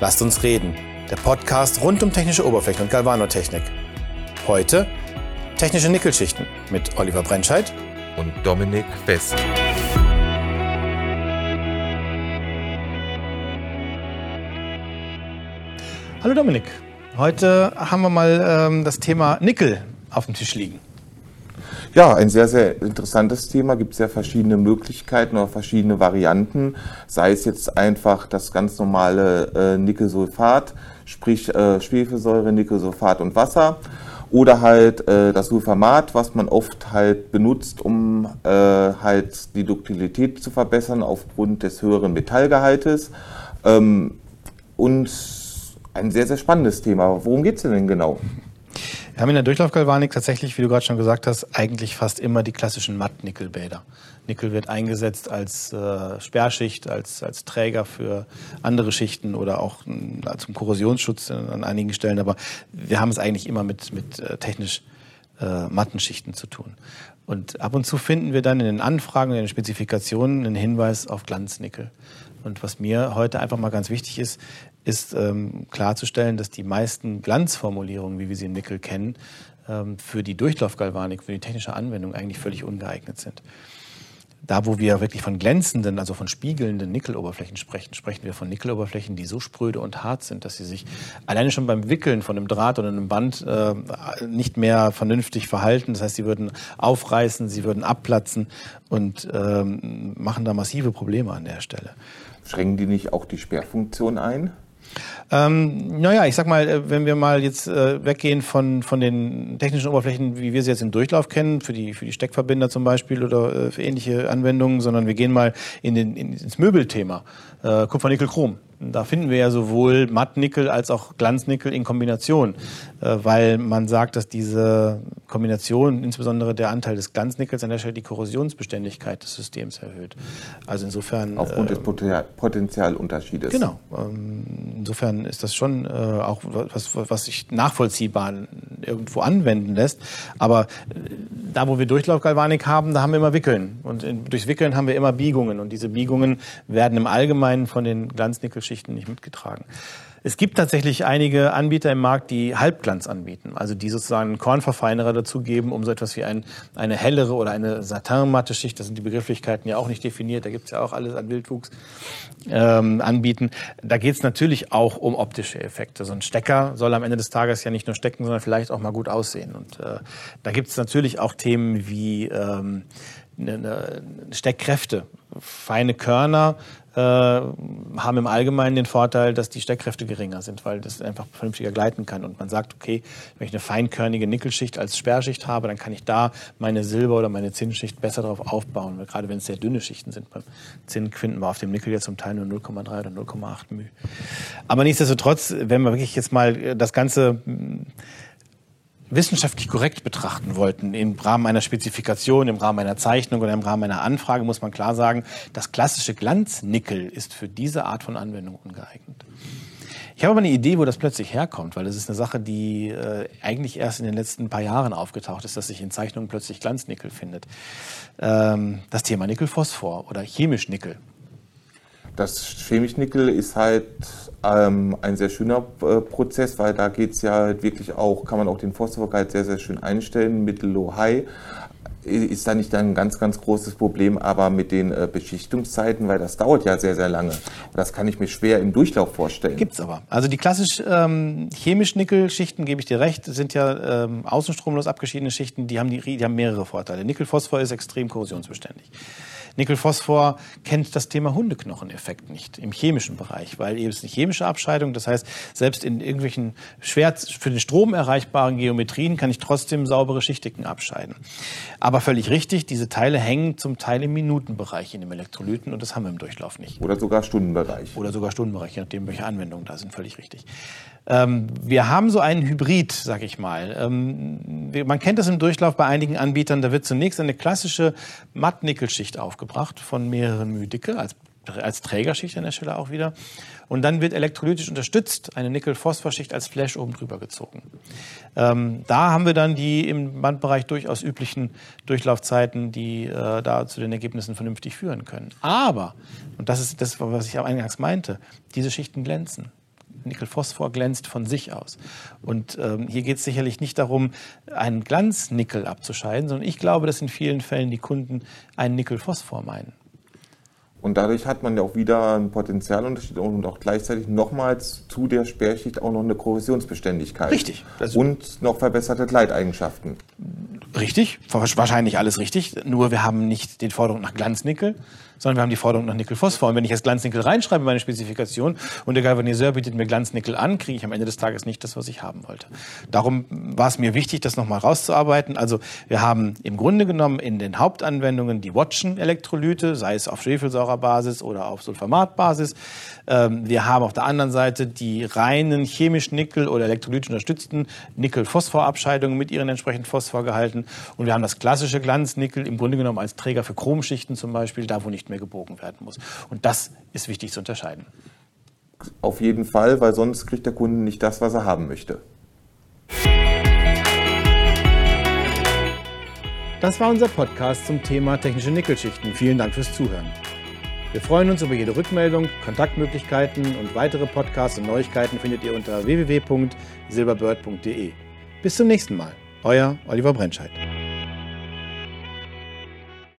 Lasst uns reden. Der Podcast rund um technische Oberflächen und Galvanotechnik. Heute technische Nickelschichten mit Oliver Brentscheid und Dominik West. Hallo Dominik. Heute haben wir mal ähm, das Thema Nickel auf dem Tisch liegen. Ja, ein sehr, sehr interessantes Thema. Gibt sehr verschiedene Möglichkeiten oder verschiedene Varianten. Sei es jetzt einfach das ganz normale äh, Nickelsulfat, sprich äh, Schwefelsäure, Nickelsulfat und Wasser. Oder halt äh, das Sulfamat, was man oft halt benutzt, um äh, halt die Duktilität zu verbessern aufgrund des höheren Metallgehaltes. Ähm, und ein sehr, sehr spannendes Thema. Worum geht es denn genau? Wir haben in der Durchlaufgalvanik tatsächlich, wie du gerade schon gesagt hast, eigentlich fast immer die klassischen Matt-Nickelbäder. Nickel wird eingesetzt als äh, Sperrschicht, als, als Träger für andere Schichten oder auch äh, zum Korrosionsschutz an einigen Stellen. Aber wir haben es eigentlich immer mit, mit äh, technisch äh, matten Schichten zu tun. Und ab und zu finden wir dann in den Anfragen, in den Spezifikationen einen Hinweis auf Glanznickel. Und was mir heute einfach mal ganz wichtig ist, ist ähm, klarzustellen, dass die meisten Glanzformulierungen, wie wir sie im Nickel kennen, ähm, für die Durchlaufgalvanik, für die technische Anwendung eigentlich völlig ungeeignet sind. Da, wo wir wirklich von glänzenden, also von spiegelnden Nickeloberflächen sprechen, sprechen wir von Nickeloberflächen, die so spröde und hart sind, dass sie sich alleine schon beim Wickeln von einem Draht oder einem Band äh, nicht mehr vernünftig verhalten. Das heißt, sie würden aufreißen, sie würden abplatzen und ähm, machen da massive Probleme an der Stelle. Schränken die nicht auch die Sperrfunktion ein? Ähm, naja, ich sag mal, äh, wenn wir mal jetzt äh, weggehen von, von den technischen Oberflächen, wie wir sie jetzt im Durchlauf kennen, für die, für die Steckverbinder zum Beispiel oder äh, für ähnliche Anwendungen, sondern wir gehen mal in den, in, ins Möbelthema. Äh, Kupfer, Nickel, Chrom. Da finden wir ja sowohl Mattnickel als auch Glanznickel in Kombination, äh, weil man sagt, dass diese Kombination, insbesondere der Anteil des Glanznickels an der Stelle die Korrosionsbeständigkeit des Systems erhöht. Also insofern aufgrund äh, des Potentialunterschiedes. Genau. Ähm, insofern ist das schon äh, auch was, was sich nachvollziehbar irgendwo anwenden lässt. Aber äh, da, wo wir Durchlaufgalvanik haben, da haben wir immer Wickeln und in, durchs Wickeln haben wir immer Biegungen und diese Biegungen werden im Allgemeinen von den Glanznickel Schichten nicht mitgetragen. Es gibt tatsächlich einige Anbieter im Markt, die Halbglanz anbieten, also die sozusagen einen Kornverfeinerer dazugeben, um so etwas wie ein, eine hellere oder eine satinmatte Schicht, das sind die Begrifflichkeiten ja auch nicht definiert, da gibt es ja auch alles an Wildwuchs, ähm, anbieten. Da geht es natürlich auch um optische Effekte. So ein Stecker soll am Ende des Tages ja nicht nur stecken, sondern vielleicht auch mal gut aussehen. Und äh, da gibt es natürlich auch Themen wie ähm, eine, eine Steckkräfte, feine Körner, äh, haben im Allgemeinen den Vorteil, dass die Steckkräfte geringer sind, weil das einfach vernünftiger gleiten kann. Und man sagt, okay, wenn ich eine feinkörnige Nickelschicht als Sperrschicht habe, dann kann ich da meine Silber- oder meine Zinnschicht besser darauf aufbauen. Gerade wenn es sehr dünne Schichten sind. Beim Zinn finden wir auf dem Nickel jetzt zum Teil nur 0,3 oder 0,8 μ. Aber nichtsdestotrotz, wenn wir wirklich jetzt mal das Ganze wissenschaftlich korrekt betrachten wollten, im Rahmen einer Spezifikation, im Rahmen einer Zeichnung oder im Rahmen einer Anfrage, muss man klar sagen, das klassische Glanznickel ist für diese Art von Anwendung ungeeignet. Ich habe aber eine Idee, wo das plötzlich herkommt, weil das ist eine Sache, die äh, eigentlich erst in den letzten paar Jahren aufgetaucht ist, dass sich in Zeichnungen plötzlich Glanznickel findet. Ähm, das Thema Nickelphosphor oder chemisch Nickel. Das chemisch Nickel ist halt ähm, ein sehr schöner äh, Prozess, weil da geht es ja halt wirklich auch, kann man auch den Phosphorgehalt sehr, sehr schön einstellen, mittel, low, high. Ist da nicht ein ganz, ganz großes Problem, aber mit den äh, Beschichtungszeiten, weil das dauert ja sehr, sehr lange. Das kann ich mir schwer im Durchlauf vorstellen. Gibt's aber. Also die klassisch ähm, chemisch Nickelschichten, gebe ich dir recht, sind ja ähm, außenstromlos abgeschiedene Schichten, die haben, die, die haben mehrere Vorteile. Nickelphosphor ist extrem korrosionsbeständig. Nickelphosphor kennt das Thema Hundeknocheneffekt nicht im chemischen Bereich, weil eben es eine chemische Abscheidung. Das heißt, selbst in irgendwelchen schwer für den Strom erreichbaren Geometrien kann ich trotzdem saubere Schichtigen abscheiden. Aber völlig richtig, diese Teile hängen zum Teil im Minutenbereich in dem Elektrolyten und das haben wir im Durchlauf nicht. Oder sogar Stundenbereich. Oder sogar Stundenbereich, je nachdem, welche Anwendungen da sind, völlig richtig. Ähm, wir haben so einen Hybrid, sag ich mal. Ähm, man kennt das im Durchlauf bei einigen Anbietern. Da wird zunächst eine klassische Mattnickelschicht aufgebracht von mehreren Mühdicke als als Trägerschicht an der Stelle auch wieder. Und dann wird elektrolytisch unterstützt eine Nickel-Phosphorschicht als Flash oben drüber gezogen. Ähm, da haben wir dann die im Bandbereich durchaus üblichen Durchlaufzeiten, die äh, da zu den Ergebnissen vernünftig führen können. Aber, und das ist das, was ich auch eingangs meinte, diese Schichten glänzen Nickelphosphor glänzt von sich aus. Und ähm, hier geht es sicherlich nicht darum, einen Glanznickel abzuscheiden, sondern ich glaube, dass in vielen Fällen die Kunden einen Nickelphosphor meinen. Und dadurch hat man ja auch wieder einen Potenzialunterschied und auch gleichzeitig nochmals zu der Sperrschicht auch noch eine Korrosionsbeständigkeit. Richtig. Und noch verbesserte Gleiteigenschaften. Richtig, wahrscheinlich alles richtig. Nur wir haben nicht die Forderung nach Glanznickel, sondern wir haben die Forderung nach Nickelphosphor. Und wenn ich jetzt Glanznickel reinschreibe in meine Spezifikation und der Galvaniseur bietet mir Glanznickel an, kriege ich am Ende des Tages nicht das, was ich haben wollte. Darum war es mir wichtig, das nochmal rauszuarbeiten. Also wir haben im Grunde genommen in den Hauptanwendungen die Watschen-Elektrolyte, sei es auf Schwefelsäurerbasis oder auf Sulfamatbasis. Ähm, wir haben auf der anderen Seite die reinen chemisch Nickel- oder elektrolytisch unterstützten Nickel-Phosphor-Abscheidungen mit ihren entsprechenden Phosphorgehalten. Und wir haben das klassische Glanznickel im Grunde genommen als Träger für Chromschichten zum Beispiel, da wo nicht mehr gebogen werden muss. Und das ist wichtig zu unterscheiden. Auf jeden Fall, weil sonst kriegt der Kunde nicht das, was er haben möchte. Das war unser Podcast zum Thema technische Nickelschichten. Vielen Dank fürs Zuhören. Wir freuen uns über jede Rückmeldung, Kontaktmöglichkeiten und weitere Podcasts und Neuigkeiten findet ihr unter www.silberbird.de. Bis zum nächsten Mal. Euer Oliver Brentscheid.